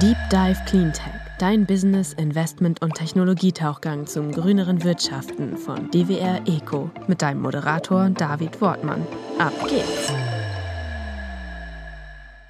Deep Dive Cleantech, dein Business, Investment und Technologietauchgang zum grüneren Wirtschaften von DWR Eco mit deinem Moderator David Wortmann. Ab geht's!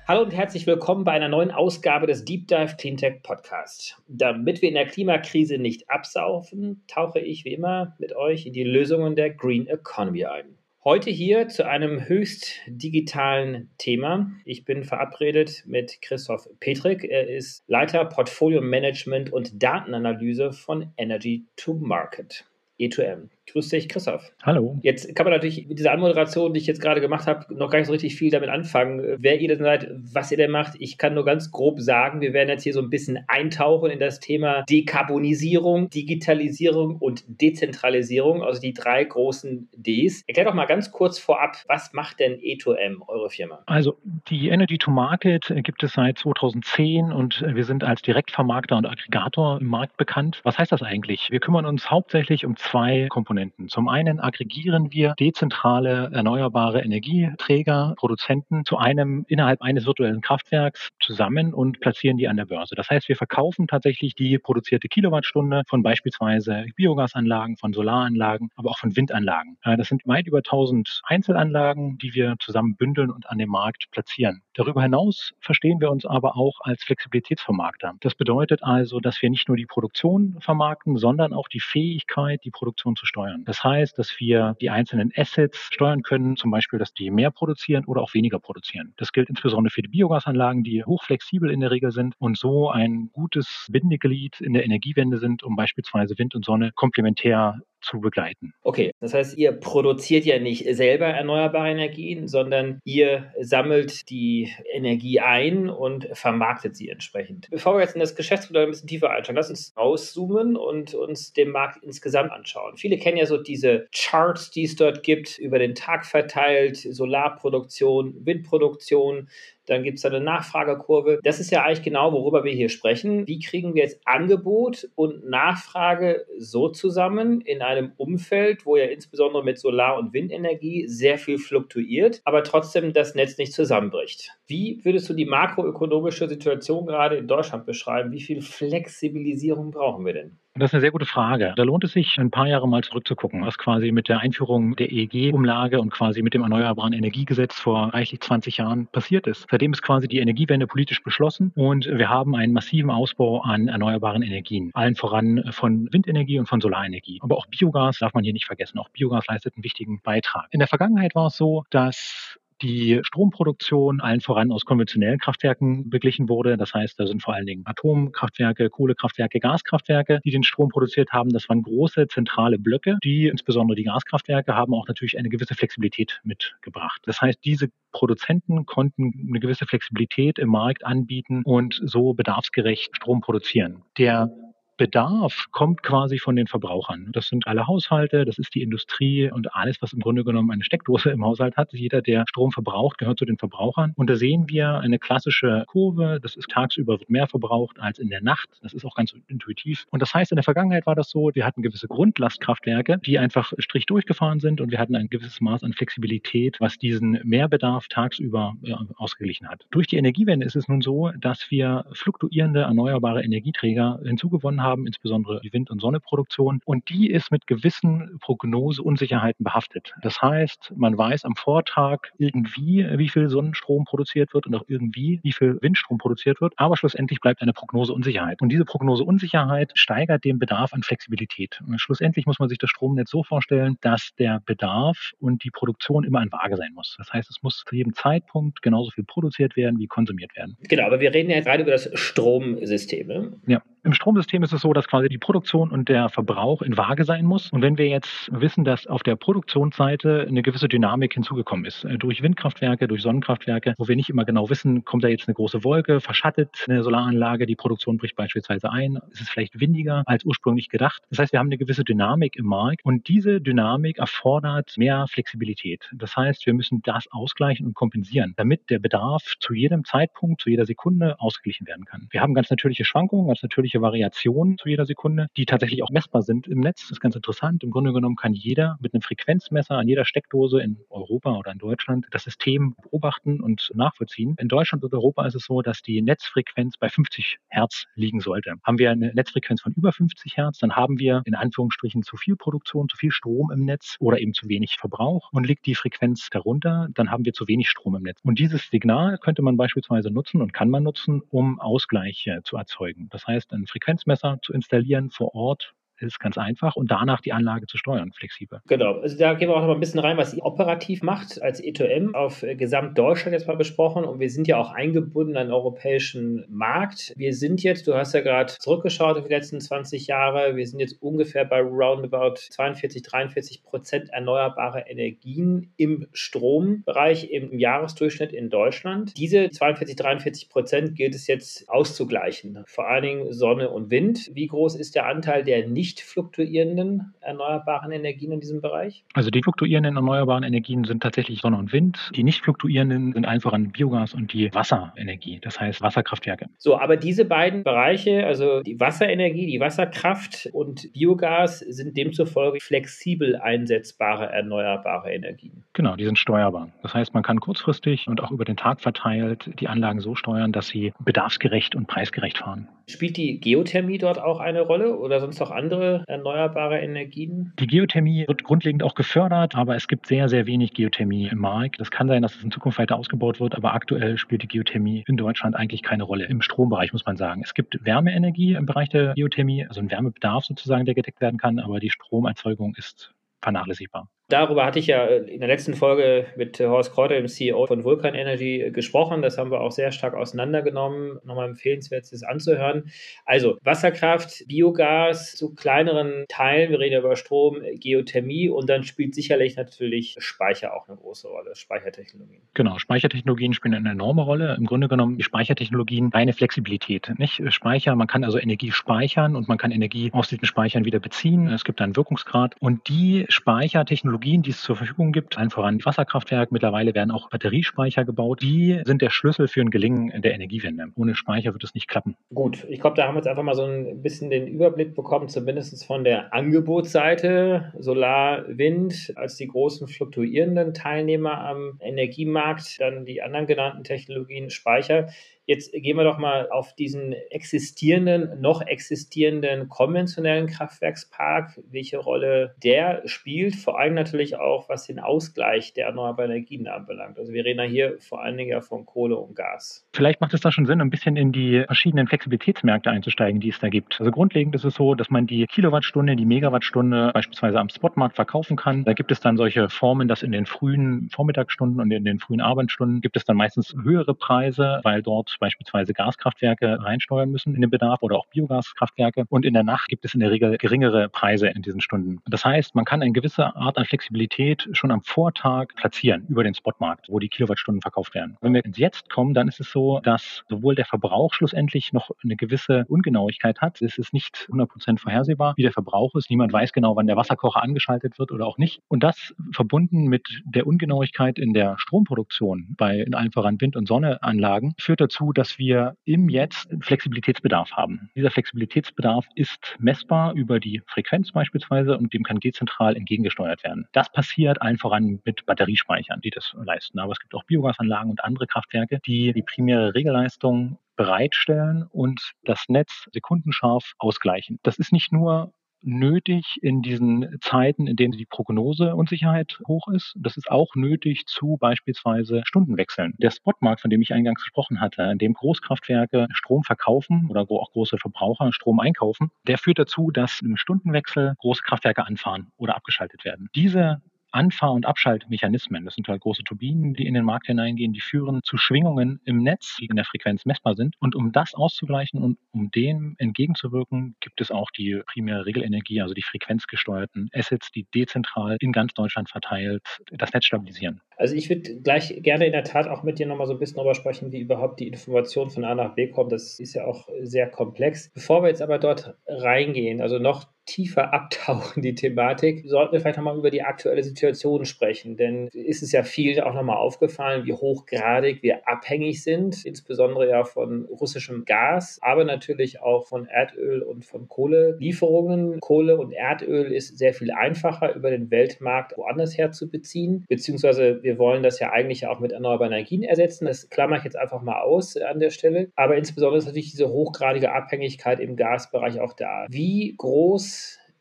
Hallo und herzlich willkommen bei einer neuen Ausgabe des Deep Dive Cleantech Podcast. Damit wir in der Klimakrise nicht absaufen, tauche ich wie immer mit euch in die Lösungen der Green Economy ein. Heute hier zu einem höchst digitalen Thema. Ich bin verabredet mit Christoph Petrik. Er ist Leiter Portfolio Management und Datenanalyse von Energy to Market, E2M. Grüß dich, Christoph. Hallo. Jetzt kann man natürlich mit dieser Anmoderation, die ich jetzt gerade gemacht habe, noch gar nicht so richtig viel damit anfangen. Wer ihr denn seid, was ihr denn macht, ich kann nur ganz grob sagen, wir werden jetzt hier so ein bisschen eintauchen in das Thema Dekarbonisierung, Digitalisierung und Dezentralisierung, also die drei großen Ds. Erklär doch mal ganz kurz vorab, was macht denn E2M, eure Firma? Also die Energy to Market gibt es seit 2010 und wir sind als Direktvermarkter und Aggregator im Markt bekannt. Was heißt das eigentlich? Wir kümmern uns hauptsächlich um zwei Komponenten. Komponenten. Zum einen aggregieren wir dezentrale erneuerbare Energieträger, Produzenten zu einem innerhalb eines virtuellen Kraftwerks zusammen und platzieren die an der Börse. Das heißt, wir verkaufen tatsächlich die produzierte Kilowattstunde von beispielsweise Biogasanlagen, von Solaranlagen, aber auch von Windanlagen. Äh, das sind weit über 1000 Einzelanlagen, die wir zusammen bündeln und an dem Markt platzieren. Darüber hinaus verstehen wir uns aber auch als Flexibilitätsvermarkter. Das bedeutet also, dass wir nicht nur die Produktion vermarkten, sondern auch die Fähigkeit, die Produktion zu steuern steuern. Das heißt, dass wir die einzelnen Assets steuern können, zum Beispiel, dass die mehr produzieren oder auch weniger produzieren. Das gilt insbesondere für die Biogasanlagen, die hochflexibel in der Regel sind und so ein gutes Bindeglied in der Energiewende sind, um beispielsweise Wind und Sonne komplementär zu begleiten. Okay, das heißt, ihr produziert ja nicht selber erneuerbare Energien, sondern ihr sammelt die Energie ein und vermarktet sie entsprechend. Bevor wir jetzt in das Geschäftsmodell ein bisschen tiefer einsteigen, lass uns rauszoomen und uns den Markt insgesamt anschauen. Viele kennen ja so diese Charts, die es dort gibt, über den Tag verteilt, Solarproduktion, Windproduktion, dann gibt es eine Nachfragekurve. Das ist ja eigentlich genau, worüber wir hier sprechen. Wie kriegen wir jetzt Angebot und Nachfrage so zusammen in einem Umfeld, wo ja insbesondere mit Solar- und Windenergie sehr viel fluktuiert, aber trotzdem das Netz nicht zusammenbricht? Wie würdest du die makroökonomische Situation gerade in Deutschland beschreiben? Wie viel Flexibilisierung brauchen wir denn? Das ist eine sehr gute Frage. Da lohnt es sich, ein paar Jahre mal zurückzugucken, was quasi mit der Einführung der EEG-Umlage und quasi mit dem Erneuerbaren Energiegesetz vor reichlich 20 Jahren passiert ist. Seitdem ist quasi die Energiewende politisch beschlossen und wir haben einen massiven Ausbau an erneuerbaren Energien. Allen voran von Windenergie und von Solarenergie. Aber auch Biogas darf man hier nicht vergessen. Auch Biogas leistet einen wichtigen Beitrag. In der Vergangenheit war es so, dass die Stromproduktion allen voran aus konventionellen Kraftwerken beglichen wurde. Das heißt, da sind vor allen Dingen Atomkraftwerke, Kohlekraftwerke, Gaskraftwerke, die den Strom produziert haben. Das waren große zentrale Blöcke, die insbesondere die Gaskraftwerke haben auch natürlich eine gewisse Flexibilität mitgebracht. Das heißt, diese Produzenten konnten eine gewisse Flexibilität im Markt anbieten und so bedarfsgerecht Strom produzieren. Der Bedarf kommt quasi von den Verbrauchern. Das sind alle Haushalte, das ist die Industrie und alles, was im Grunde genommen eine Steckdose im Haushalt hat. Jeder, der Strom verbraucht, gehört zu den Verbrauchern. Und da sehen wir eine klassische Kurve. Das ist tagsüber wird mehr verbraucht als in der Nacht. Das ist auch ganz intuitiv. Und das heißt, in der Vergangenheit war das so, wir hatten gewisse Grundlastkraftwerke, die einfach strich durchgefahren sind und wir hatten ein gewisses Maß an Flexibilität, was diesen Mehrbedarf tagsüber äh, ausgeglichen hat. Durch die Energiewende ist es nun so, dass wir fluktuierende erneuerbare Energieträger hinzugewonnen haben haben, insbesondere die Wind- und Sonneproduktion. Und die ist mit gewissen Prognoseunsicherheiten behaftet. Das heißt, man weiß am Vortag irgendwie, wie viel Sonnenstrom produziert wird und auch irgendwie, wie viel Windstrom produziert wird. Aber schlussendlich bleibt eine Prognoseunsicherheit. Und diese Prognoseunsicherheit steigert den Bedarf an Flexibilität. Und schlussendlich muss man sich das Stromnetz so vorstellen, dass der Bedarf und die Produktion immer in Waage sein muss. Das heißt, es muss zu jedem Zeitpunkt genauso viel produziert werden wie konsumiert werden. Genau, aber wir reden ja jetzt gerade über das Stromsystem. Ne? Ja. Im Stromsystem ist es so, dass quasi die Produktion und der Verbrauch in Waage sein muss. Und wenn wir jetzt wissen, dass auf der Produktionsseite eine gewisse Dynamik hinzugekommen ist, äh, durch Windkraftwerke, durch Sonnenkraftwerke, wo wir nicht immer genau wissen, kommt da jetzt eine große Wolke, verschattet eine Solaranlage, die Produktion bricht beispielsweise ein, ist es vielleicht windiger als ursprünglich gedacht. Das heißt, wir haben eine gewisse Dynamik im Markt und diese Dynamik erfordert mehr Flexibilität. Das heißt, wir müssen das ausgleichen und kompensieren, damit der Bedarf zu jedem Zeitpunkt, zu jeder Sekunde ausgeglichen werden kann. Wir haben ganz natürliche Schwankungen, ganz natürliche natürliche Variationen zu jeder Sekunde, die tatsächlich auch messbar sind im Netz. Das ist ganz interessant. Im Grunde genommen kann jeder mit einem Frequenzmesser an jeder Steckdose in Europa oder in Deutschland das System beobachten und nachvollziehen. In Deutschland und Europa ist es so, dass die Netzfrequenz bei 50 Hertz liegen sollte. Haben wir eine Netzfrequenz von über 50 Hertz, dann haben wir in Anführungsstrichen zu viel Produktion, zu viel Strom im Netz oder eben zu wenig Verbrauch. Und liegt die Frequenz darunter, dann haben wir zu wenig Strom im Netz. Und dieses Signal könnte man beispielsweise nutzen und kann man nutzen, um Ausgleiche zu erzeugen. Das heißt, ein Frequenzmesser zu installieren vor Ort ist ganz einfach und danach die Anlage zu steuern, flexibel. Genau, also da gehen wir auch noch mal ein bisschen rein, was ihr operativ macht als E2M auf äh, Gesamtdeutschland jetzt mal besprochen und wir sind ja auch eingebunden an den europäischen Markt. Wir sind jetzt, du hast ja gerade zurückgeschaut auf die letzten 20 Jahre, wir sind jetzt ungefähr bei roundabout 42, 43 Prozent erneuerbare Energien im Strombereich im Jahresdurchschnitt in Deutschland. Diese 42, 43 Prozent gilt es jetzt auszugleichen, vor allen Dingen Sonne und Wind. Wie groß ist der Anteil der nicht nicht fluktuierenden erneuerbaren Energien in diesem Bereich? Also die fluktuierenden erneuerbaren Energien sind tatsächlich Sonne und Wind. Die nicht fluktuierenden sind einfach an Biogas und die Wasserenergie, das heißt Wasserkraftwerke. So, aber diese beiden Bereiche, also die Wasserenergie, die Wasserkraft und Biogas, sind demzufolge flexibel einsetzbare erneuerbare Energien. Genau, die sind steuerbar. Das heißt, man kann kurzfristig und auch über den Tag verteilt die Anlagen so steuern, dass sie bedarfsgerecht und preisgerecht fahren. Spielt die Geothermie dort auch eine Rolle oder sonst auch andere erneuerbare Energien? Die Geothermie wird grundlegend auch gefördert, aber es gibt sehr, sehr wenig Geothermie im Markt. Das kann sein, dass es in Zukunft weiter ausgebaut wird, aber aktuell spielt die Geothermie in Deutschland eigentlich keine Rolle. Im Strombereich muss man sagen. Es gibt Wärmeenergie im Bereich der Geothermie, also ein Wärmebedarf sozusagen, der gedeckt werden kann, aber die Stromerzeugung ist vernachlässigbar. Darüber hatte ich ja in der letzten Folge mit Horst Kräuter, dem CEO von Vulkan Energy, gesprochen. Das haben wir auch sehr stark auseinandergenommen. Nochmal empfehlenswert, das anzuhören. Also Wasserkraft, Biogas zu kleineren Teilen. Wir reden über Strom, Geothermie und dann spielt sicherlich natürlich Speicher auch eine große Rolle, Speichertechnologien. Genau, Speichertechnologien spielen eine enorme Rolle. Im Grunde genommen die Speichertechnologien reine Flexibilität. Nicht Speicher, man kann also Energie speichern und man kann Energie aus diesen Speichern wieder beziehen. Es gibt einen Wirkungsgrad und die Speichertechnologien Technologien, die es zur Verfügung gibt, allen voran Wasserkraftwerk. Mittlerweile werden auch Batteriespeicher gebaut. Die sind der Schlüssel für ein Gelingen der Energiewende. Ohne Speicher wird es nicht klappen. Gut, ich glaube, da haben wir jetzt einfach mal so ein bisschen den Überblick bekommen, zumindest von der Angebotsseite. Solar, Wind als die großen fluktuierenden Teilnehmer am Energiemarkt, dann die anderen genannten Technologien, Speicher. Jetzt gehen wir doch mal auf diesen existierenden, noch existierenden konventionellen Kraftwerkspark, welche Rolle der spielt, vor allem natürlich auch, was den Ausgleich der erneuerbaren Energien anbelangt. Also wir reden ja hier vor allen Dingen ja von Kohle und Gas. Vielleicht macht es da schon Sinn, ein bisschen in die verschiedenen Flexibilitätsmärkte einzusteigen, die es da gibt. Also grundlegend ist es so, dass man die Kilowattstunde, die Megawattstunde beispielsweise am Spotmarkt verkaufen kann. Da gibt es dann solche Formen, dass in den frühen Vormittagsstunden und in den frühen Abendstunden gibt es dann meistens höhere Preise, weil dort beispielsweise Gaskraftwerke reinsteuern müssen in den Bedarf oder auch Biogaskraftwerke. Und in der Nacht gibt es in der Regel geringere Preise in diesen Stunden. Das heißt, man kann eine gewisse Art an Flexibilität schon am Vortag platzieren über den Spotmarkt, wo die Kilowattstunden verkauft werden. Wenn wir ins Jetzt kommen, dann ist es so, dass sowohl der Verbrauch schlussendlich noch eine gewisse Ungenauigkeit hat. Es ist nicht 100 Prozent vorhersehbar, wie der Verbrauch ist. Niemand weiß genau, wann der Wasserkocher angeschaltet wird oder auch nicht. Und das verbunden mit der Ungenauigkeit in der Stromproduktion bei in allen voran Wind- und Sonneanlagen führt dazu, dass wir im Jetzt Flexibilitätsbedarf haben. Dieser Flexibilitätsbedarf ist messbar über die Frequenz beispielsweise und dem kann dezentral entgegengesteuert werden. Das passiert allen voran mit Batteriespeichern, die das leisten. Aber es gibt auch Biogasanlagen und andere Kraftwerke, die die primäre Regelleistung bereitstellen und das Netz sekundenscharf ausgleichen. Das ist nicht nur nötig in diesen Zeiten, in denen die Prognoseunsicherheit hoch ist. Das ist auch nötig zu beispielsweise Stundenwechseln. Der Spotmarkt, von dem ich eingangs gesprochen hatte, in dem Großkraftwerke Strom verkaufen oder auch große Verbraucher Strom einkaufen, der führt dazu, dass im Stundenwechsel große Kraftwerke anfahren oder abgeschaltet werden. Diese Anfahr- und Abschaltmechanismen, das sind halt große Turbinen, die in den Markt hineingehen, die führen zu Schwingungen im Netz, die in der Frequenz messbar sind. Und um das auszugleichen und um dem entgegenzuwirken, gibt es auch die primäre Regelenergie, also die frequenzgesteuerten Assets, die dezentral in ganz Deutschland verteilt das Netz stabilisieren. Also ich würde gleich gerne in der Tat auch mit dir nochmal so ein bisschen darüber sprechen, wie überhaupt die Information von A nach B kommt. Das ist ja auch sehr komplex. Bevor wir jetzt aber dort reingehen, also noch tiefer abtauchen, die Thematik, sollten wir vielleicht nochmal über die aktuelle Situation sprechen. Denn ist es ja viel auch nochmal aufgefallen, wie hochgradig wir abhängig sind, insbesondere ja von russischem Gas, aber natürlich auch von Erdöl und von Kohlelieferungen. Kohle und Erdöl ist sehr viel einfacher über den Weltmarkt woanders her zu beziehen, beziehungsweise wir wollen das ja eigentlich auch mit erneuerbaren Energien ersetzen. Das klammer ich jetzt einfach mal aus an der Stelle. Aber insbesondere ist natürlich diese hochgradige Abhängigkeit im Gasbereich auch da. Wie groß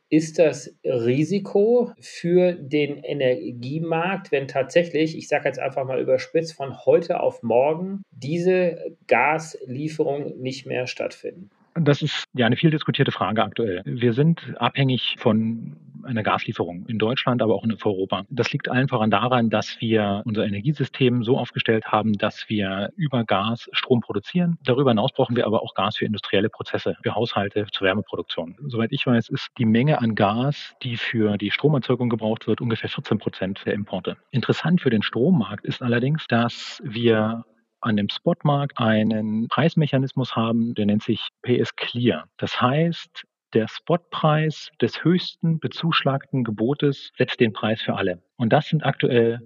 ist das Risiko für den Energiemarkt, wenn tatsächlich, ich sage jetzt einfach mal überspitzt, von heute auf morgen diese Gaslieferungen nicht mehr stattfinden? Das ist ja eine viel diskutierte Frage aktuell. Wir sind abhängig von einer Gaslieferung in Deutschland, aber auch in Europa. Das liegt allen voran daran, dass wir unser Energiesystem so aufgestellt haben, dass wir über Gas Strom produzieren. Darüber hinaus brauchen wir aber auch Gas für industrielle Prozesse, für Haushalte, zur Wärmeproduktion. Soweit ich weiß, ist die Menge an Gas, die für die Stromerzeugung gebraucht wird, ungefähr 14 Prozent der Importe. Interessant für den Strommarkt ist allerdings, dass wir an dem Spotmarkt einen Preismechanismus haben, der nennt sich PS Clear. Das heißt, der Spotpreis des höchsten bezuschlagten Gebotes setzt den Preis für alle. Und das sind aktuell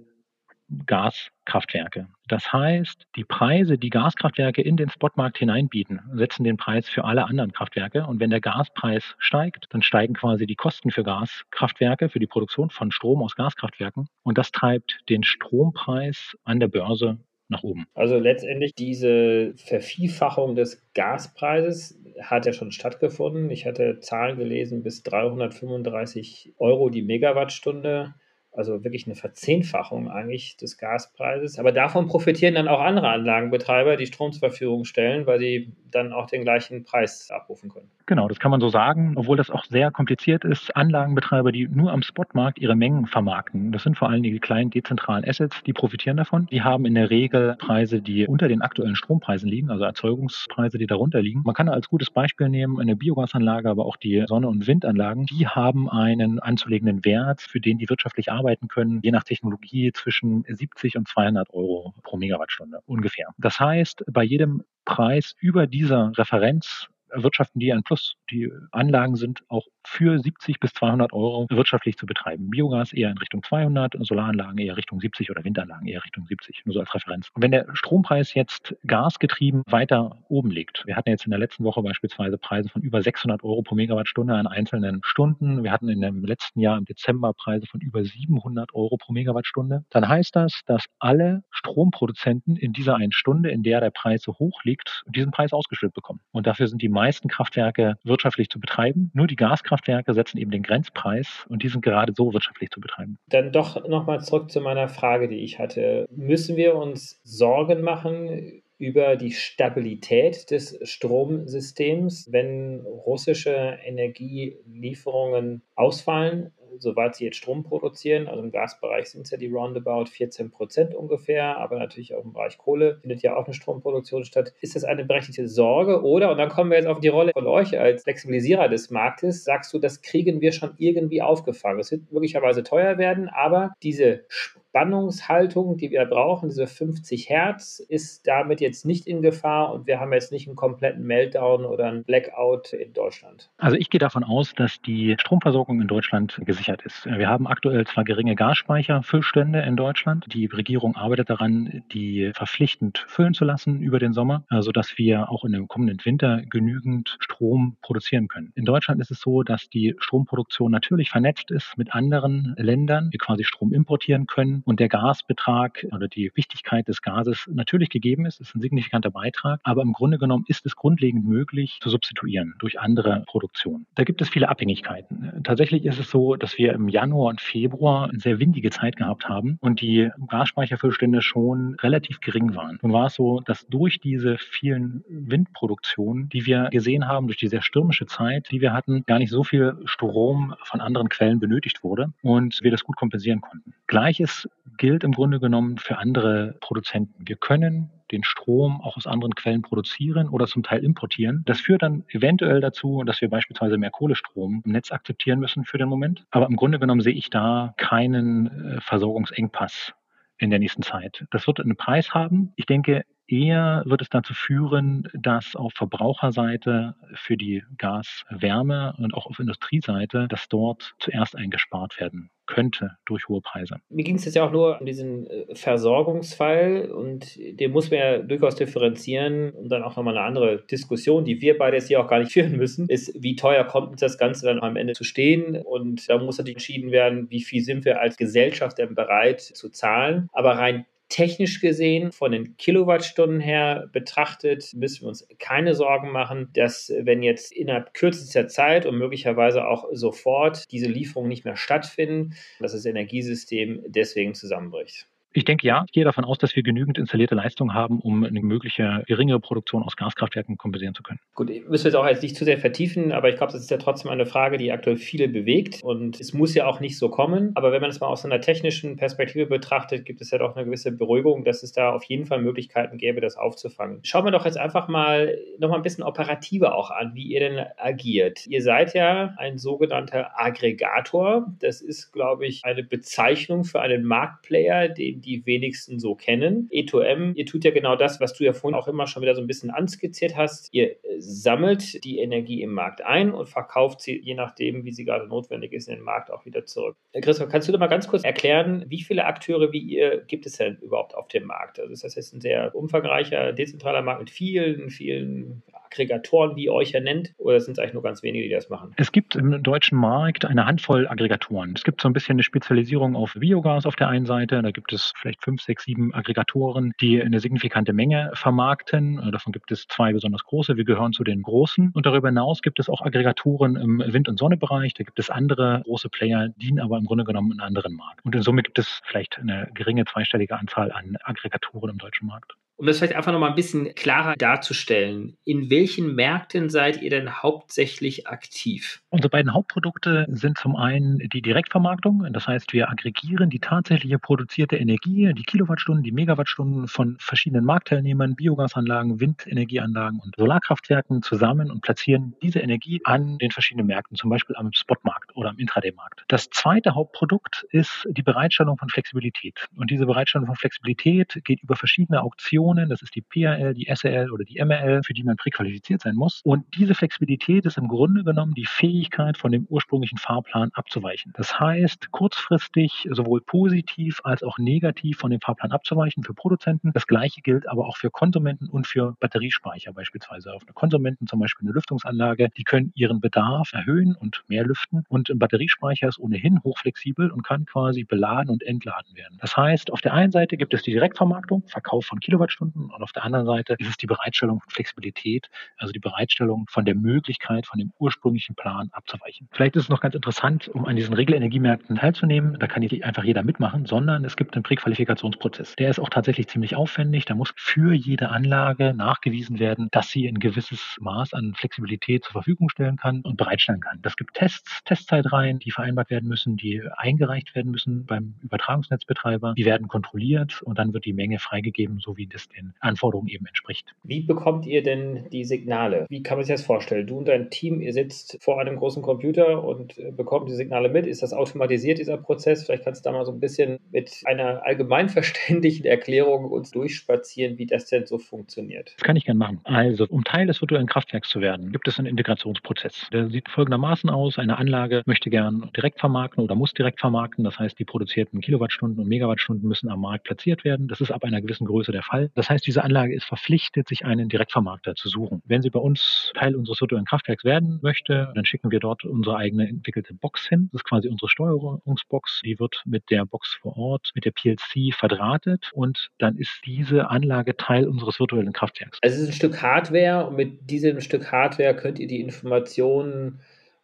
Gaskraftwerke. Das heißt, die Preise, die Gaskraftwerke in den Spotmarkt hineinbieten, setzen den Preis für alle anderen Kraftwerke. Und wenn der Gaspreis steigt, dann steigen quasi die Kosten für Gaskraftwerke, für die Produktion von Strom aus Gaskraftwerken. Und das treibt den Strompreis an der Börse nach oben. Also letztendlich diese Vervielfachung des Gaspreises hat ja schon stattgefunden. Ich hatte Zahlen gelesen bis 335 Euro die Megawattstunde. Also wirklich eine Verzehnfachung eigentlich des Gaspreises. Aber davon profitieren dann auch andere Anlagenbetreiber, die Strom zur Verfügung stellen, weil sie dann auch den gleichen Preis abrufen können. Genau, das kann man so sagen, obwohl das auch sehr kompliziert ist. Anlagenbetreiber, die nur am Spotmarkt ihre Mengen vermarkten, das sind vor allem die kleinen dezentralen Assets, die profitieren davon. Die haben in der Regel Preise, die unter den aktuellen Strompreisen liegen, also Erzeugungspreise, die darunter liegen. Man kann als gutes Beispiel nehmen eine Biogasanlage, aber auch die Sonne- und Windanlagen. Die haben einen anzulegenden Wert, für den die wirtschaftlich arbeiten können, je nach Technologie zwischen 70 und 200 Euro pro Megawattstunde ungefähr. Das heißt, bei jedem Preis über dieser Referenz erwirtschaften die ein Plus. Die Anlagen sind auch für 70 bis 200 Euro wirtschaftlich zu betreiben. Biogas eher in Richtung 200, Solaranlagen eher Richtung 70 oder Windanlagen eher Richtung 70, nur so als Referenz. Und wenn der Strompreis jetzt gasgetrieben weiter oben liegt, wir hatten jetzt in der letzten Woche beispielsweise Preise von über 600 Euro pro Megawattstunde an einzelnen Stunden. Wir hatten in dem letzten Jahr im Dezember Preise von über 700 Euro pro Megawattstunde. Dann heißt das, dass alle Stromproduzenten in dieser einen Stunde, in der der Preis so hoch liegt, diesen Preis ausgestellt bekommen. Und dafür sind die meisten Kraftwerke wirtschaftlich zu betreiben. Nur die Gaskraftwerke setzen eben den Grenzpreis und die sind gerade so wirtschaftlich zu betreiben. Dann doch nochmal zurück zu meiner Frage, die ich hatte. Müssen wir uns Sorgen machen über die Stabilität des Stromsystems, wenn russische Energielieferungen ausfallen? Soweit sie jetzt Strom produzieren, also im Gasbereich sind es ja die roundabout 14 Prozent ungefähr, aber natürlich auch im Bereich Kohle findet ja auch eine Stromproduktion statt. Ist das eine berechtigte Sorge oder, und dann kommen wir jetzt auf die Rolle von euch als Flexibilisierer des Marktes, sagst du, das kriegen wir schon irgendwie aufgefangen. Es wird möglicherweise teuer werden, aber diese Spannungshaltung, die wir brauchen, diese 50 Hertz, ist damit jetzt nicht in Gefahr und wir haben jetzt nicht einen kompletten Meltdown oder einen Blackout in Deutschland. Also ich gehe davon aus, dass die Stromversorgung in Deutschland gesichert ist. Wir haben aktuell zwar geringe Gasspeicherfüllstände in Deutschland. Die Regierung arbeitet daran, die verpflichtend füllen zu lassen über den Sommer, sodass wir auch in dem kommenden Winter genügend Strom produzieren können. In Deutschland ist es so, dass die Stromproduktion natürlich vernetzt ist mit anderen Ländern, wir quasi Strom importieren können und der Gasbetrag oder die Wichtigkeit des Gases natürlich gegeben ist, ist ein signifikanter Beitrag, aber im Grunde genommen ist es grundlegend möglich zu substituieren durch andere Produktionen. Da gibt es viele Abhängigkeiten. Tatsächlich ist es so, dass wir im Januar und Februar eine sehr windige Zeit gehabt haben und die Gasspeicherfüllstände schon relativ gering waren. Nun war es so, dass durch diese vielen Windproduktionen, die wir gesehen haben, durch die sehr stürmische Zeit, die wir hatten, gar nicht so viel Strom von anderen Quellen benötigt wurde und wir das gut kompensieren konnten. Gleiches gilt im Grunde genommen für andere Produzenten. Wir können den Strom auch aus anderen Quellen produzieren oder zum Teil importieren. Das führt dann eventuell dazu, dass wir beispielsweise mehr Kohlestrom im Netz akzeptieren müssen für den Moment. Aber im Grunde genommen sehe ich da keinen äh, Versorgungsengpass in der nächsten Zeit. Das wird einen Preis haben. Ich denke, eher wird es dazu führen, dass auf Verbraucherseite für die Gaswärme und auch auf Industrieseite, dass dort zuerst eingespart werden könnte durch hohe Preise. Mir ging es jetzt ja auch nur um diesen äh, Versorgungsfall und den muss man ja durchaus differenzieren und dann auch nochmal eine andere Diskussion, die wir beide jetzt hier auch gar nicht führen müssen, ist, wie teuer kommt uns das Ganze dann am Ende zu stehen und da muss natürlich entschieden werden, wie viel sind wir als Gesellschaft denn bereit zu zahlen. Aber rein Technisch gesehen, von den Kilowattstunden her betrachtet, müssen wir uns keine Sorgen machen, dass wenn jetzt innerhalb kürzester Zeit und möglicherweise auch sofort diese Lieferungen nicht mehr stattfinden, dass das Energiesystem deswegen zusammenbricht. Ich denke ja. Ich gehe davon aus, dass wir genügend installierte Leistung haben, um eine mögliche geringere Produktion aus Gaskraftwerken kompensieren zu können. Gut, müssen wir jetzt auch jetzt nicht zu sehr vertiefen, aber ich glaube, das ist ja trotzdem eine Frage, die aktuell viele bewegt und es muss ja auch nicht so kommen. Aber wenn man es mal aus einer technischen Perspektive betrachtet, gibt es ja doch eine gewisse Beruhigung, dass es da auf jeden Fall Möglichkeiten gäbe, das aufzufangen. Schauen wir doch jetzt einfach mal noch mal ein bisschen operativer auch an, wie ihr denn agiert. Ihr seid ja ein sogenannter Aggregator. Das ist, glaube ich, eine Bezeichnung für einen Marktplayer, den die wenigsten so kennen. E2M, ihr tut ja genau das, was du ja vorhin auch immer schon wieder so ein bisschen anskizziert hast. Ihr äh, sammelt die Energie im Markt ein und verkauft sie, je nachdem, wie sie gerade notwendig ist, in den Markt auch wieder zurück. Christoph, kannst du da mal ganz kurz erklären, wie viele Akteure wie ihr gibt es denn überhaupt auf dem Markt? Also ist das jetzt ein sehr umfangreicher, dezentraler Markt mit vielen, vielen Aggregatoren, wie ihr euch ja nennt, oder sind es eigentlich nur ganz wenige, die das machen? Es gibt im deutschen Markt eine Handvoll Aggregatoren. Es gibt so ein bisschen eine Spezialisierung auf Biogas auf der einen Seite. Da gibt es vielleicht fünf, sechs, sieben Aggregatoren, die eine signifikante Menge vermarkten. Davon gibt es zwei besonders große. Wir gehören zu den großen. Und darüber hinaus gibt es auch Aggregatoren im Wind- und Sonnebereich. Da gibt es andere große Player, dienen aber im Grunde genommen einen anderen Markt. Und in Summe gibt es vielleicht eine geringe zweistellige Anzahl an Aggregatoren im deutschen Markt um das vielleicht einfach nochmal ein bisschen klarer darzustellen, in welchen Märkten seid ihr denn hauptsächlich aktiv? Unsere beiden Hauptprodukte sind zum einen die Direktvermarktung, das heißt, wir aggregieren die tatsächliche produzierte Energie, die Kilowattstunden, die Megawattstunden von verschiedenen Marktteilnehmern, Biogasanlagen, Windenergieanlagen und Solarkraftwerken zusammen und platzieren diese Energie an den verschiedenen Märkten, zum Beispiel am Spotmarkt oder am Intraday-Markt. Das zweite Hauptprodukt ist die Bereitstellung von Flexibilität. Und diese Bereitstellung von Flexibilität geht über verschiedene Auktionen Positionen, das ist die PRL, die SRL oder die MRL, für die man präqualifiziert sein muss. Und diese Flexibilität ist im Grunde genommen die Fähigkeit, von dem ursprünglichen Fahrplan abzuweichen. Das heißt, kurzfristig sowohl positiv als auch negativ von dem Fahrplan abzuweichen für Produzenten. Das gleiche gilt aber auch für Konsumenten und für Batteriespeicher beispielsweise. Auf Konsumenten zum Beispiel eine Lüftungsanlage, die können ihren Bedarf erhöhen und mehr lüften. Und ein Batteriespeicher ist ohnehin hochflexibel und kann quasi beladen und entladen werden. Das heißt, auf der einen Seite gibt es die Direktvermarktung, Verkauf von Kilowattstunden, Stunden. Und auf der anderen Seite ist es die Bereitstellung von Flexibilität, also die Bereitstellung von der Möglichkeit, von dem ursprünglichen Plan abzuweichen. Vielleicht ist es noch ganz interessant, um an diesen Regelenergiemärkten teilzunehmen. Da kann nicht einfach jeder mitmachen, sondern es gibt einen Präqualifikationsprozess. Der ist auch tatsächlich ziemlich aufwendig. Da muss für jede Anlage nachgewiesen werden, dass sie ein gewisses Maß an Flexibilität zur Verfügung stellen kann und bereitstellen kann. Das gibt Tests, Testzeitreihen, die vereinbart werden müssen, die eingereicht werden müssen beim Übertragungsnetzbetreiber. Die werden kontrolliert und dann wird die Menge freigegeben, so wie das den Anforderungen eben entspricht. Wie bekommt ihr denn die Signale? Wie kann man sich das vorstellen? Du und dein Team, ihr sitzt vor einem großen Computer und äh, bekommt die Signale mit. Ist das automatisiert, dieser Prozess? Vielleicht kannst du da mal so ein bisschen mit einer allgemeinverständlichen Erklärung uns durchspazieren, wie das denn so funktioniert. Das kann ich gerne machen. Also, um Teil des virtuellen Kraftwerks zu werden, gibt es einen Integrationsprozess. Der sieht folgendermaßen aus. Eine Anlage möchte gern direkt vermarkten oder muss direkt vermarkten. Das heißt, die produzierten Kilowattstunden und Megawattstunden müssen am Markt platziert werden. Das ist ab einer gewissen Größe der Fall. Das heißt, diese Anlage ist verpflichtet, sich einen Direktvermarkter zu suchen. Wenn sie bei uns Teil unseres virtuellen Kraftwerks werden möchte, dann schicken wir dort unsere eigene entwickelte Box hin. Das ist quasi unsere Steuerungsbox. Die wird mit der Box vor Ort, mit der PLC verdrahtet und dann ist diese Anlage Teil unseres virtuellen Kraftwerks. Also es ist ein Stück Hardware und mit diesem Stück Hardware könnt ihr die Informationen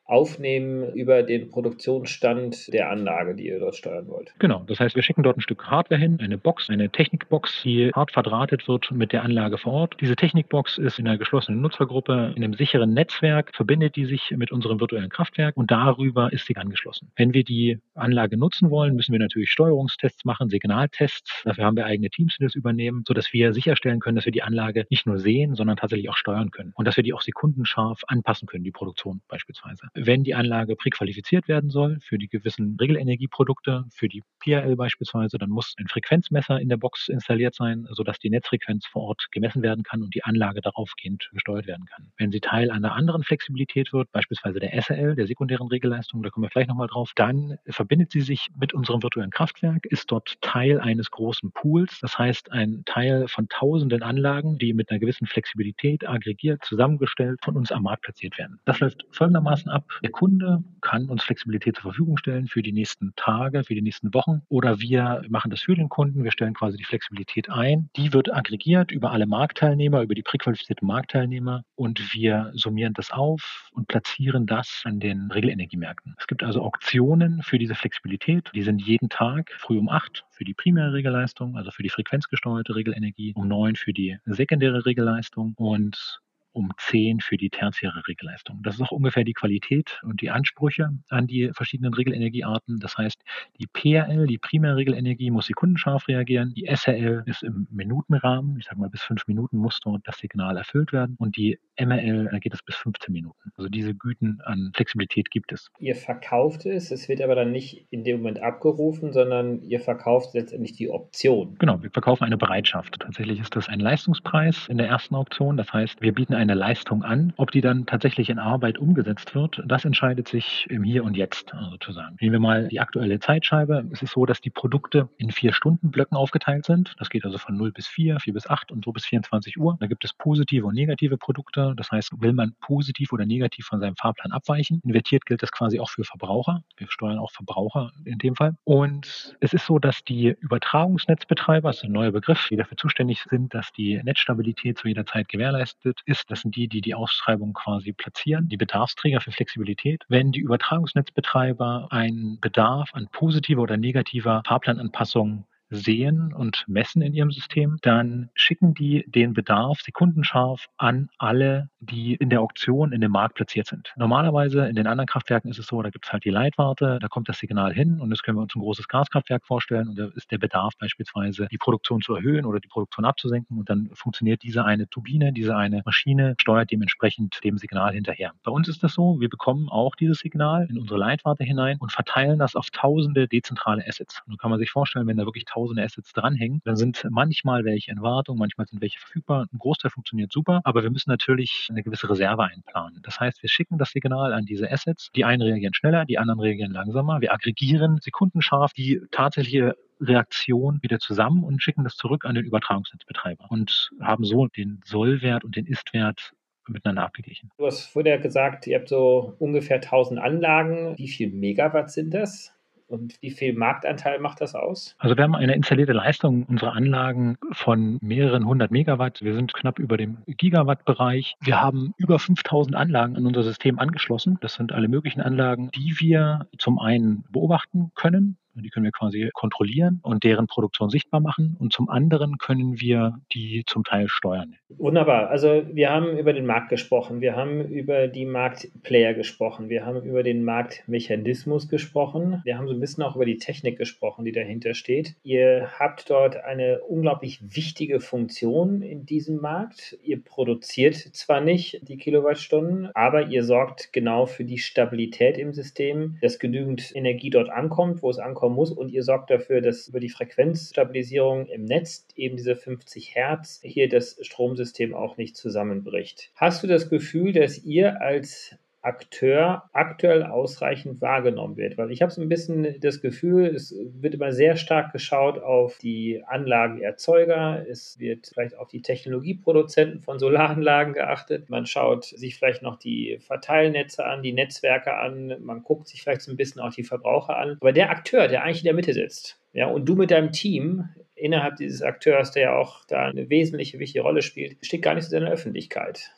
aufnehmen über den Produktionsstand der Anlage, die ihr dort steuern wollt. Genau, das heißt, wir schicken dort ein Stück Hardware hin, eine Box, eine Technikbox, die hart verdrahtet wird mit der Anlage vor Ort. Diese Technikbox ist in einer geschlossenen Nutzergruppe, in einem sicheren Netzwerk, verbindet die sich mit unserem virtuellen Kraftwerk und darüber ist sie angeschlossen. Wenn wir die Anlage nutzen wollen, müssen wir natürlich Steuerungstests machen, Signaltests. Dafür haben wir eigene Teams, die das übernehmen, sodass wir sicherstellen können, dass wir die Anlage nicht nur sehen, sondern tatsächlich auch steuern können und dass wir die auch sekundenscharf anpassen können, die Produktion beispielsweise. Wenn die Anlage präqualifiziert werden soll für die gewissen Regelenergieprodukte, für die PRL beispielsweise, dann muss ein Frequenzmesser in der Box installiert sein, sodass die Netzfrequenz vor Ort gemessen werden kann und die Anlage daraufgehend gesteuert werden kann. Wenn sie Teil einer anderen Flexibilität wird, beispielsweise der SRL, der sekundären Regelleistung, da kommen wir vielleicht nochmal drauf, dann verbindet sie sich mit unserem virtuellen Kraftwerk, ist dort Teil eines großen Pools, das heißt ein Teil von tausenden Anlagen, die mit einer gewissen Flexibilität aggregiert, zusammengestellt von uns am Markt platziert werden. Das läuft folgendermaßen ab. Der Kunde kann uns Flexibilität zur Verfügung stellen für die nächsten Tage, für die nächsten Wochen oder wir machen das für den Kunden. Wir stellen quasi die Flexibilität ein. Die wird aggregiert über alle Marktteilnehmer, über die präqualifizierten Marktteilnehmer und wir summieren das auf und platzieren das an den Regelenergiemärkten. Es gibt also Auktionen für diese Flexibilität. Die sind jeden Tag früh um acht für die primäre Regelleistung, also für die frequenzgesteuerte Regelenergie, um neun für die sekundäre Regelleistung und um 10 für die tertiäre Regelleistung. Das ist auch ungefähr die Qualität und die Ansprüche an die verschiedenen Regelenergiearten. Das heißt, die PRL, die primäre Regelenergie, muss sekundenscharf reagieren. Die SRL ist im Minutenrahmen. Ich sage mal, bis fünf Minuten muss dort das Signal erfüllt werden. Und die MRL, da geht es bis 15 Minuten. Also diese Güten an Flexibilität gibt es. Ihr verkauft es, es wird aber dann nicht in dem Moment abgerufen, sondern ihr verkauft letztendlich die Option. Genau, wir verkaufen eine Bereitschaft. Tatsächlich ist das ein Leistungspreis in der ersten Auktion. Das heißt, wir bieten eine Leistung an. Ob die dann tatsächlich in Arbeit umgesetzt wird, das entscheidet sich im Hier und Jetzt sozusagen. Nehmen wir mal die aktuelle Zeitscheibe. Es ist so, dass die Produkte in vier Stundenblöcken aufgeteilt sind. Das geht also von 0 bis 4, 4 bis 8 und so bis 24 Uhr. Da gibt es positive und negative Produkte. Das heißt, will man positiv oder negativ von seinem Fahrplan abweichen? Invertiert gilt das quasi auch für Verbraucher. Wir steuern auch Verbraucher in dem Fall. Und es ist so, dass die Übertragungsnetzbetreiber, das ist ein neuer Begriff, die dafür zuständig sind, dass die Netzstabilität zu jeder Zeit gewährleistet ist, das sind die, die die Ausschreibung quasi platzieren, die Bedarfsträger für Flexibilität. Wenn die Übertragungsnetzbetreiber einen Bedarf an positiver oder negativer Fahrplananpassung sehen und messen in ihrem System, dann schicken die den Bedarf sekundenscharf an alle, die in der Auktion in dem Markt platziert sind. Normalerweise in den anderen Kraftwerken ist es so, da gibt es halt die Leitwarte, da kommt das Signal hin und das können wir uns ein großes Gaskraftwerk vorstellen und da ist der Bedarf beispielsweise, die Produktion zu erhöhen oder die Produktion abzusenken und dann funktioniert diese eine Turbine, diese eine Maschine, steuert dementsprechend dem Signal hinterher. Bei uns ist das so, wir bekommen auch dieses Signal in unsere Leitwarte hinein und verteilen das auf tausende dezentrale Assets. So kann man sich vorstellen, wenn da wirklich tausende Assets dranhängen. Dann sind manchmal welche in Wartung, manchmal sind welche verfügbar. Ein Großteil funktioniert super, aber wir müssen natürlich eine gewisse Reserve einplanen. Das heißt, wir schicken das Signal an diese Assets. Die einen reagieren schneller, die anderen reagieren langsamer. Wir aggregieren sekundenscharf die tatsächliche Reaktion wieder zusammen und schicken das zurück an den Übertragungsnetzbetreiber und haben so den Sollwert und den Istwert miteinander abgeglichen. Du hast vorher gesagt, ihr habt so ungefähr 1000 Anlagen. Wie viel Megawatt sind das? Und wie viel Marktanteil macht das aus? Also wir haben eine installierte Leistung unserer Anlagen von mehreren hundert Megawatt. Wir sind knapp über dem Gigawatt-Bereich. Wir haben über 5000 Anlagen an unser System angeschlossen. Das sind alle möglichen Anlagen, die wir zum einen beobachten können, die können wir quasi kontrollieren und deren Produktion sichtbar machen. Und zum anderen können wir die zum Teil steuern. Wunderbar. Also wir haben über den Markt gesprochen, wir haben über die Marktplayer gesprochen, wir haben über den Marktmechanismus gesprochen, wir haben so ein bisschen auch über die Technik gesprochen, die dahinter steht. Ihr habt dort eine unglaublich wichtige Funktion in diesem Markt. Ihr produziert zwar nicht die Kilowattstunden, aber ihr sorgt genau für die Stabilität im System, dass genügend Energie dort ankommt, wo es ankommt kommen muss und ihr sorgt dafür, dass über die Frequenzstabilisierung im Netz eben diese 50 Hertz hier das Stromsystem auch nicht zusammenbricht. Hast du das Gefühl, dass ihr als Akteur aktuell ausreichend wahrgenommen wird. Weil ich habe so ein bisschen das Gefühl, es wird immer sehr stark geschaut auf die Anlagenerzeuger, es wird vielleicht auf die Technologieproduzenten von Solaranlagen geachtet. Man schaut sich vielleicht noch die Verteilnetze an, die Netzwerke an, man guckt sich vielleicht so ein bisschen auch die Verbraucher an. Aber der Akteur, der eigentlich in der Mitte sitzt, ja, und du mit deinem Team innerhalb dieses Akteurs, der ja auch da eine wesentliche, wichtige Rolle spielt, steht gar nicht so in der Öffentlichkeit.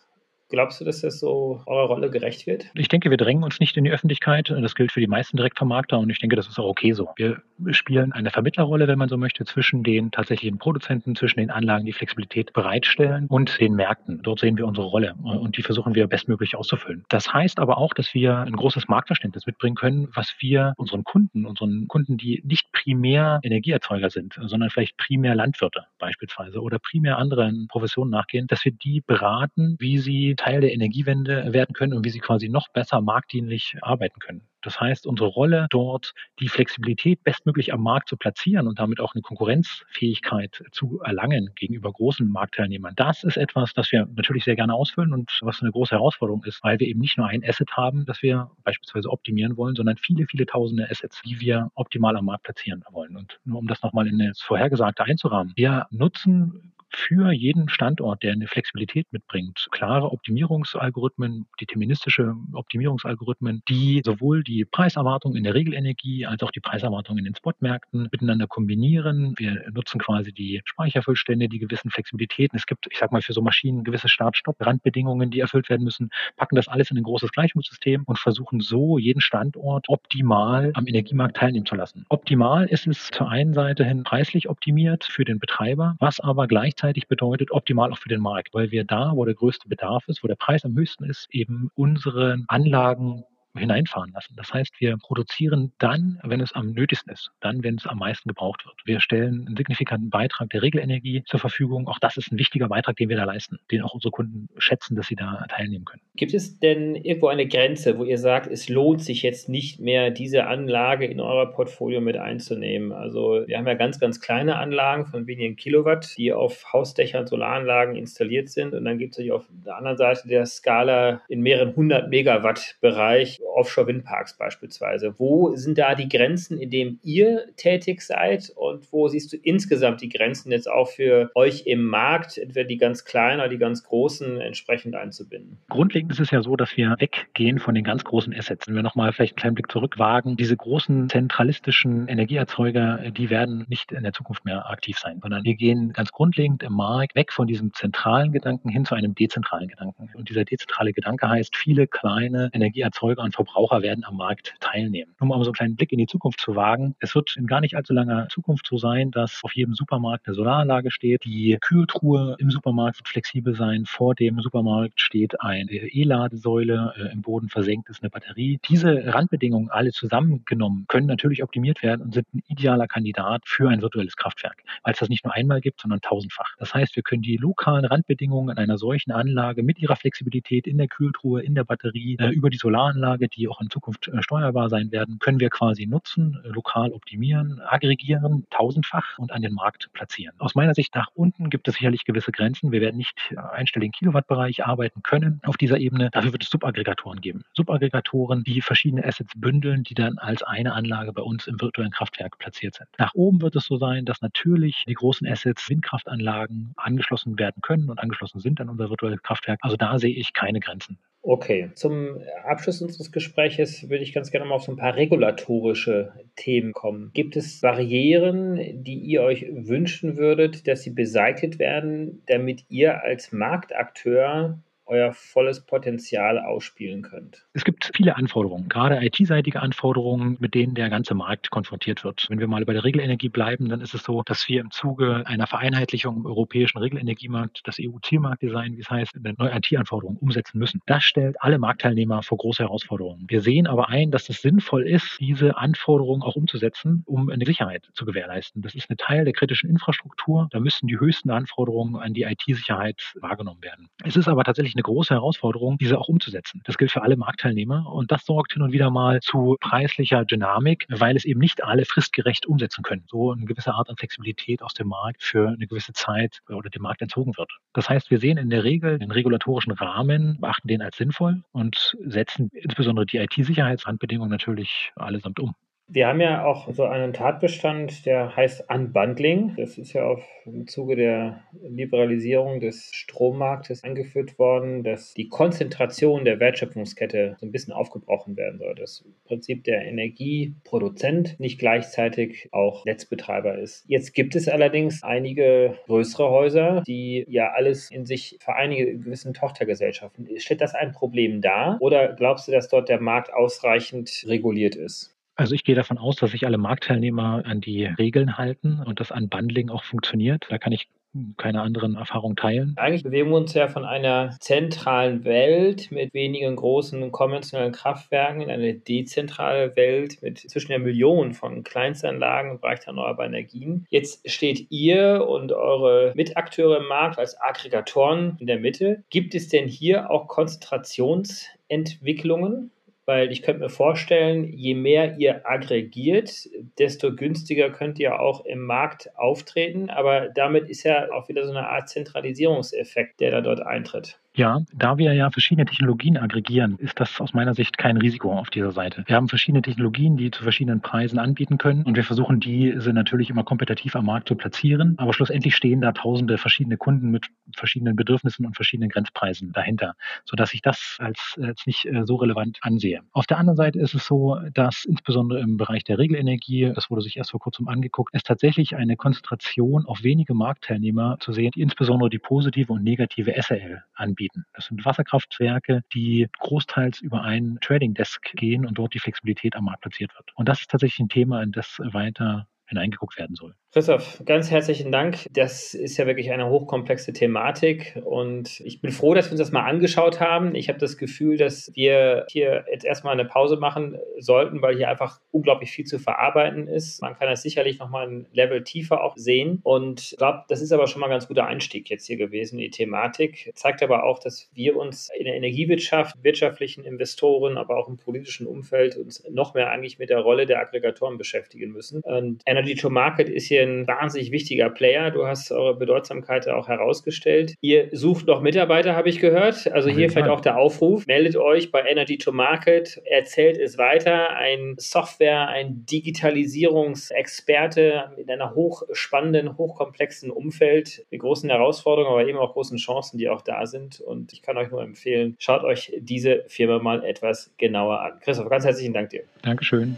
Glaubst du, dass das so eurer Rolle gerecht wird? Ich denke, wir drängen uns nicht in die Öffentlichkeit. Das gilt für die meisten Direktvermarkter und ich denke, das ist auch okay so. Wir spielen eine Vermittlerrolle, wenn man so möchte, zwischen den tatsächlichen Produzenten, zwischen den Anlagen, die Flexibilität bereitstellen und den Märkten. Dort sehen wir unsere Rolle und die versuchen wir bestmöglich auszufüllen. Das heißt aber auch, dass wir ein großes Marktverständnis mitbringen können, was wir unseren Kunden, unseren Kunden, die nicht primär Energieerzeuger sind, sondern vielleicht primär Landwirte beispielsweise oder primär anderen Professionen nachgehen, dass wir die beraten, wie sie Teil der Energiewende werden können und wie sie quasi noch besser marktdienlich arbeiten können. Das heißt, unsere Rolle dort, die Flexibilität bestmöglich am Markt zu platzieren und damit auch eine Konkurrenzfähigkeit zu erlangen gegenüber großen Marktteilnehmern, das ist etwas, das wir natürlich sehr gerne ausfüllen und was eine große Herausforderung ist, weil wir eben nicht nur ein Asset haben, das wir beispielsweise optimieren wollen, sondern viele, viele tausende Assets, die wir optimal am Markt platzieren wollen. Und nur um das nochmal in das Vorhergesagte einzurahmen, wir nutzen für jeden Standort, der eine Flexibilität mitbringt, klare Optimierungsalgorithmen, deterministische Optimierungsalgorithmen, die sowohl die Preiserwartung in der Regelenergie als auch die Preiserwartung in den Spotmärkten miteinander kombinieren. Wir nutzen quasi die Speicherfüllstände, die gewissen Flexibilitäten. Es gibt, ich sag mal, für so Maschinen gewisse Start-Stopp-Randbedingungen, die erfüllt werden müssen, packen das alles in ein großes Gleichungssystem und versuchen so jeden Standort optimal am Energiemarkt teilnehmen zu lassen. Optimal ist es zur einen Seite hin preislich optimiert für den Betreiber, was aber gleichzeitig gleichzeitig bedeutet optimal auch für den Markt, weil wir da, wo der größte Bedarf ist, wo der Preis am höchsten ist, eben unsere Anlagen hineinfahren lassen. Das heißt, wir produzieren dann, wenn es am nötigsten ist, dann, wenn es am meisten gebraucht wird. Wir stellen einen signifikanten Beitrag der Regelenergie zur Verfügung. Auch das ist ein wichtiger Beitrag, den wir da leisten, den auch unsere Kunden schätzen, dass sie da teilnehmen können. Gibt es denn irgendwo eine Grenze, wo ihr sagt, es lohnt sich jetzt nicht mehr, diese Anlage in euer Portfolio mit einzunehmen? Also wir haben ja ganz, ganz kleine Anlagen von wenigen Kilowatt, die auf Hausdächern, Solaranlagen installiert sind. Und dann gibt es auf der anderen Seite der Skala in mehreren hundert Megawatt Bereich Offshore-Windparks beispielsweise. Wo sind da die Grenzen, in denen ihr tätig seid und wo siehst du insgesamt die Grenzen jetzt auch für euch im Markt, entweder die ganz kleinen oder die ganz großen entsprechend einzubinden? Grundlegend ist es ja so, dass wir weggehen von den ganz großen Assets. Wenn wir nochmal vielleicht einen kleinen Blick zurückwagen, diese großen zentralistischen Energieerzeuger, die werden nicht in der Zukunft mehr aktiv sein, sondern wir gehen ganz grundlegend im Markt weg von diesem zentralen Gedanken hin zu einem dezentralen Gedanken. Und dieser dezentrale Gedanke heißt, viele kleine Energieerzeuger und Verbraucher werden am Markt teilnehmen. Nur mal so einen kleinen Blick in die Zukunft zu wagen. Es wird in gar nicht allzu langer Zukunft so sein, dass auf jedem Supermarkt eine Solaranlage steht. Die Kühltruhe im Supermarkt wird flexibel sein. Vor dem Supermarkt steht eine E-Ladesäule. Äh, Im Boden versenkt ist eine Batterie. Diese Randbedingungen alle zusammengenommen können natürlich optimiert werden und sind ein idealer Kandidat für ein virtuelles Kraftwerk, weil es das nicht nur einmal gibt, sondern tausendfach. Das heißt, wir können die lokalen Randbedingungen einer solchen Anlage mit ihrer Flexibilität in der Kühltruhe, in der Batterie, äh, über die Solaranlage, die auch in Zukunft äh, steuerbar sein werden, können wir quasi nutzen, äh, lokal optimieren, aggregieren, tausendfach und an den Markt platzieren. Aus meiner Sicht nach unten gibt es sicherlich gewisse Grenzen. Wir werden nicht einstelligen Kilowattbereich arbeiten können auf dieser Ebene. Dafür wird es Subaggregatoren geben. Subaggregatoren, die verschiedene Assets bündeln, die dann als eine Anlage bei uns im virtuellen Kraftwerk platziert sind. Nach oben wird es so sein, dass natürlich die großen Assets, Windkraftanlagen angeschlossen werden können und angeschlossen sind an unser virtuelles Kraftwerk. Also da sehe ich keine Grenzen. Okay, zum Abschluss unseres Gespräches würde ich ganz gerne mal auf so ein paar regulatorische Themen kommen. Gibt es Barrieren, die ihr euch wünschen würdet, dass sie beseitigt werden, damit ihr als Marktakteur euer volles Potenzial ausspielen könnt? Es gibt viele Anforderungen, gerade IT-seitige Anforderungen, mit denen der ganze Markt konfrontiert wird. Wenn wir mal bei der Regelenergie bleiben, dann ist es so, dass wir im Zuge einer Vereinheitlichung im europäischen Regelenergiemarkt, das EU-Zielmarktdesign, wie es heißt, eine neue IT-Anforderung umsetzen müssen. Das stellt alle Marktteilnehmer vor große Herausforderungen. Wir sehen aber ein, dass es sinnvoll ist, diese Anforderungen auch umzusetzen, um eine Sicherheit zu gewährleisten. Das ist ein Teil der kritischen Infrastruktur. Da müssen die höchsten Anforderungen an die IT-Sicherheit wahrgenommen werden. Es ist aber tatsächlich eine große Herausforderung, diese auch umzusetzen. Das gilt für alle Marktteilnehmer und das sorgt hin und wieder mal zu preislicher Dynamik, weil es eben nicht alle fristgerecht umsetzen können. So eine gewisse Art an Flexibilität aus dem Markt für eine gewisse Zeit oder dem Markt entzogen wird. Das heißt, wir sehen in der Regel den regulatorischen Rahmen, beachten den als sinnvoll und setzen insbesondere die IT-Sicherheitsrandbedingungen natürlich allesamt um. Wir haben ja auch so einen Tatbestand, der heißt Unbundling. Das ist ja auf, im Zuge der Liberalisierung des Strommarktes eingeführt worden, dass die Konzentration der Wertschöpfungskette so ein bisschen aufgebrochen werden soll. Das Prinzip der Energieproduzent nicht gleichzeitig auch Netzbetreiber ist. Jetzt gibt es allerdings einige größere Häuser, die ja alles in sich vereinigen in gewissen Tochtergesellschaften. Stellt das ein Problem dar oder glaubst du, dass dort der Markt ausreichend reguliert ist? Also ich gehe davon aus, dass sich alle Marktteilnehmer an die Regeln halten und das Unbundling auch funktioniert. Da kann ich keine anderen Erfahrungen teilen. Eigentlich bewegen wir uns ja von einer zentralen Welt mit wenigen großen konventionellen Kraftwerken in eine dezentrale Welt mit zwischen der Million von Kleinstanlagen im Bereich der erneuerbaren Energien. Jetzt steht ihr und eure Mitakteure im Markt als Aggregatoren in der Mitte. Gibt es denn hier auch Konzentrationsentwicklungen? Weil ich könnte mir vorstellen, je mehr ihr aggregiert, desto günstiger könnt ihr auch im Markt auftreten. Aber damit ist ja auch wieder so eine Art Zentralisierungseffekt, der da dort eintritt. Ja, da wir ja verschiedene Technologien aggregieren, ist das aus meiner Sicht kein Risiko auf dieser Seite. Wir haben verschiedene Technologien, die zu verschiedenen Preisen anbieten können und wir versuchen diese natürlich immer kompetitiv am Markt zu platzieren. Aber schlussendlich stehen da tausende verschiedene Kunden mit verschiedenen Bedürfnissen und verschiedenen Grenzpreisen dahinter, sodass ich das als, als nicht äh, so relevant ansehe. Auf der anderen Seite ist es so, dass insbesondere im Bereich der Regelenergie, das wurde sich erst vor kurzem angeguckt, es tatsächlich eine Konzentration auf wenige Marktteilnehmer zu sehen, die insbesondere die positive und negative SRL anbieten anbieten. Das sind Wasserkraftwerke, die großteils über einen Trading Desk gehen und dort die Flexibilität am Markt platziert wird. Und das ist tatsächlich ein Thema, in das weiter hineingeguckt werden soll. Christoph, ganz herzlichen Dank. Das ist ja wirklich eine hochkomplexe Thematik und ich bin froh, dass wir uns das mal angeschaut haben. Ich habe das Gefühl, dass wir hier jetzt erstmal eine Pause machen sollten, weil hier einfach unglaublich viel zu verarbeiten ist. Man kann das sicherlich nochmal ein Level tiefer auch sehen und ich glaube, das ist aber schon mal ein ganz guter Einstieg jetzt hier gewesen in die Thematik. Zeigt aber auch, dass wir uns in der Energiewirtschaft, wirtschaftlichen Investoren, aber auch im politischen Umfeld uns noch mehr eigentlich mit der Rolle der Aggregatoren beschäftigen müssen. Und Energy to Market ist hier ein wahnsinnig wichtiger Player. Du hast eure Bedeutsamkeit auch herausgestellt. Ihr sucht noch Mitarbeiter, habe ich gehört. Also hier vielleicht auch der Aufruf. Meldet euch bei Energy to Market, erzählt es weiter. Ein Software, ein Digitalisierungsexperte in einer hochspannenden, hochkomplexen Umfeld mit großen Herausforderungen, aber eben auch großen Chancen, die auch da sind. Und ich kann euch nur empfehlen, schaut euch diese Firma mal etwas genauer an. Christoph, ganz herzlichen Dank dir. Dankeschön.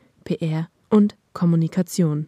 PR und Kommunikation